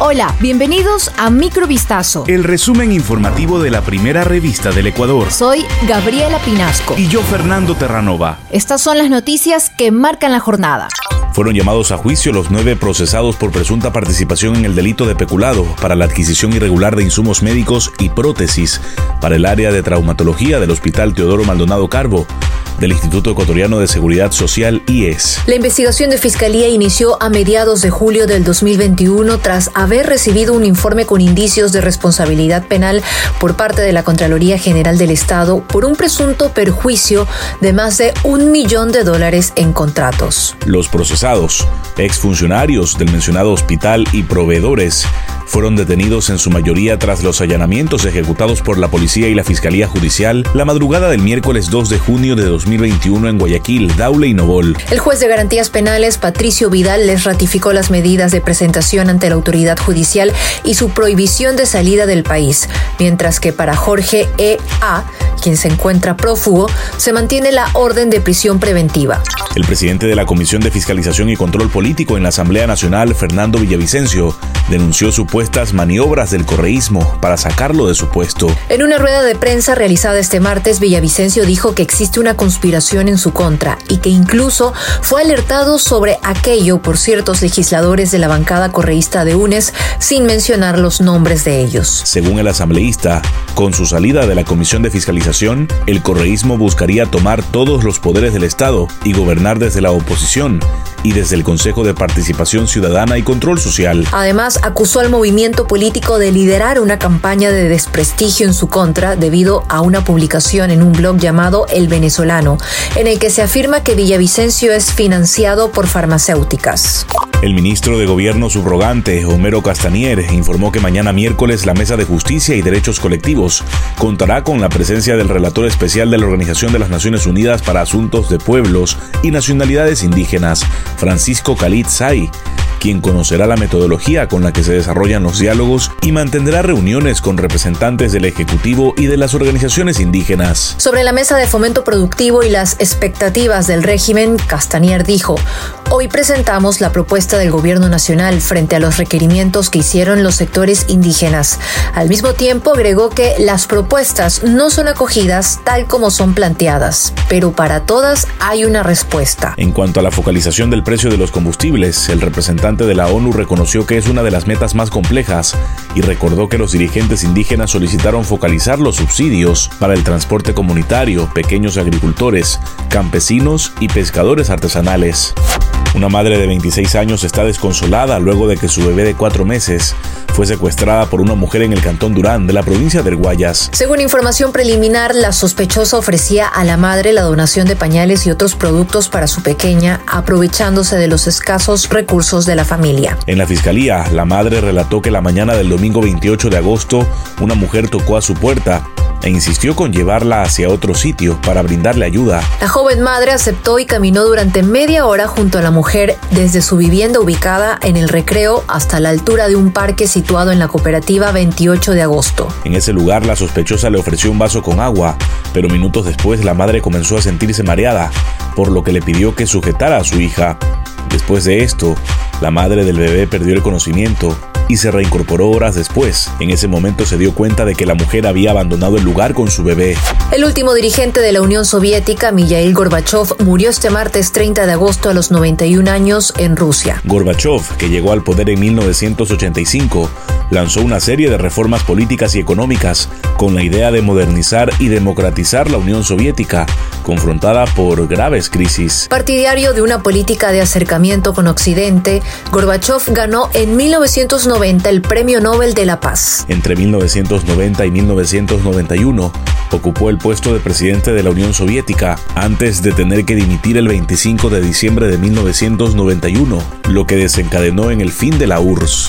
Hola, bienvenidos a Microvistazo. El resumen informativo de la primera revista del Ecuador. Soy Gabriela Pinasco. Y yo, Fernando Terranova. Estas son las noticias que marcan la jornada. Fueron llamados a juicio los nueve procesados por presunta participación en el delito de peculado para la adquisición irregular de insumos médicos y prótesis para el área de traumatología del Hospital Teodoro Maldonado Carbo del Instituto Ecuatoriano de Seguridad Social IES. La investigación de Fiscalía inició a mediados de julio del 2021 tras haber recibido un informe con indicios de responsabilidad penal por parte de la Contraloría General del Estado por un presunto perjuicio de más de un millón de dólares en contratos. Los procesados, exfuncionarios del mencionado hospital y proveedores, fueron detenidos en su mayoría tras los allanamientos ejecutados por la policía y la Fiscalía Judicial la madrugada del miércoles 2 de junio de 2021 en Guayaquil, Daule y Novol. El juez de garantías penales, Patricio Vidal, les ratificó las medidas de presentación ante la autoridad judicial y su prohibición de salida del país, mientras que para Jorge E. A., quien se encuentra prófugo, se mantiene la orden de prisión preventiva. El presidente de la Comisión de Fiscalización y Control Político en la Asamblea Nacional, Fernando Villavicencio, denunció supuestas maniobras del correísmo para sacarlo de su puesto. En una rueda de prensa realizada este martes, Villavicencio dijo que existe una conspiración en su contra y que incluso fue alertado sobre aquello por ciertos legisladores de la bancada correísta de UNES sin mencionar los nombres de ellos. Según el asambleísta, con su salida de la Comisión de Fiscalización, el correísmo buscaría tomar todos los poderes del Estado y gobernar desde la oposición y desde el Consejo de Participación Ciudadana y Control Social. Además, acusó al movimiento político de liderar una campaña de desprestigio en su contra debido a una publicación en un blog llamado El Venezolano, en el que se afirma que Villavicencio es financiado por farmacéuticas. El ministro de Gobierno subrogante, Homero Castanier, informó que mañana miércoles la Mesa de Justicia y Derechos Colectivos contará con la presencia del relator especial de la Organización de las Naciones Unidas para Asuntos de Pueblos y Nacionalidades Indígenas, Francisco Khalid Say, quien conocerá la metodología con la que se desarrollan los diálogos y mantendrá reuniones con representantes del Ejecutivo y de las organizaciones indígenas. Sobre la mesa de fomento productivo y las expectativas del régimen, Castanier dijo, hoy presentamos la propuesta del Gobierno Nacional frente a los requerimientos que hicieron los sectores indígenas. Al mismo tiempo agregó que las propuestas no son acogidas tal como son planteadas, pero para todas hay una respuesta. En cuanto a la focalización del precio de los combustibles, el representante de la ONU reconoció que es una de las metas más complejas y recordó que los dirigentes indígenas solicitaron focalizar los subsidios para el transporte comunitario, pequeños agricultores, campesinos y pescadores artesanales. Una madre de 26 años está desconsolada luego de que su bebé de cuatro meses fue secuestrada por una mujer en el cantón Durán de la provincia del Guayas. Según información preliminar, la sospechosa ofrecía a la madre la donación de pañales y otros productos para su pequeña, aprovechándose de los escasos recursos de la familia. En la fiscalía, la madre relató que la mañana del domingo 28 de agosto, una mujer tocó a su puerta e insistió con llevarla hacia otro sitio para brindarle ayuda. La joven madre aceptó y caminó durante media hora junto a la mujer desde su vivienda ubicada en el recreo hasta la altura de un parque situado en la cooperativa 28 de agosto. En ese lugar la sospechosa le ofreció un vaso con agua, pero minutos después la madre comenzó a sentirse mareada, por lo que le pidió que sujetara a su hija. Después de esto, la madre del bebé perdió el conocimiento y se reincorporó horas después. En ese momento se dio cuenta de que la mujer había abandonado el lugar con su bebé. El último dirigente de la Unión Soviética, Mijail Gorbachev, murió este martes 30 de agosto a los 91 años en Rusia. Gorbachev, que llegó al poder en 1985, lanzó una serie de reformas políticas y económicas con la idea de modernizar y democratizar la Unión Soviética, confrontada por graves crisis. Partidario de una política de acercamiento con Occidente, Gorbachev ganó en 1990 el Premio Nobel de la Paz. Entre 1990 y 1991, ocupó el puesto de presidente de la Unión Soviética antes de tener que dimitir el 25 de diciembre de 1991, lo que desencadenó en el fin de la URSS.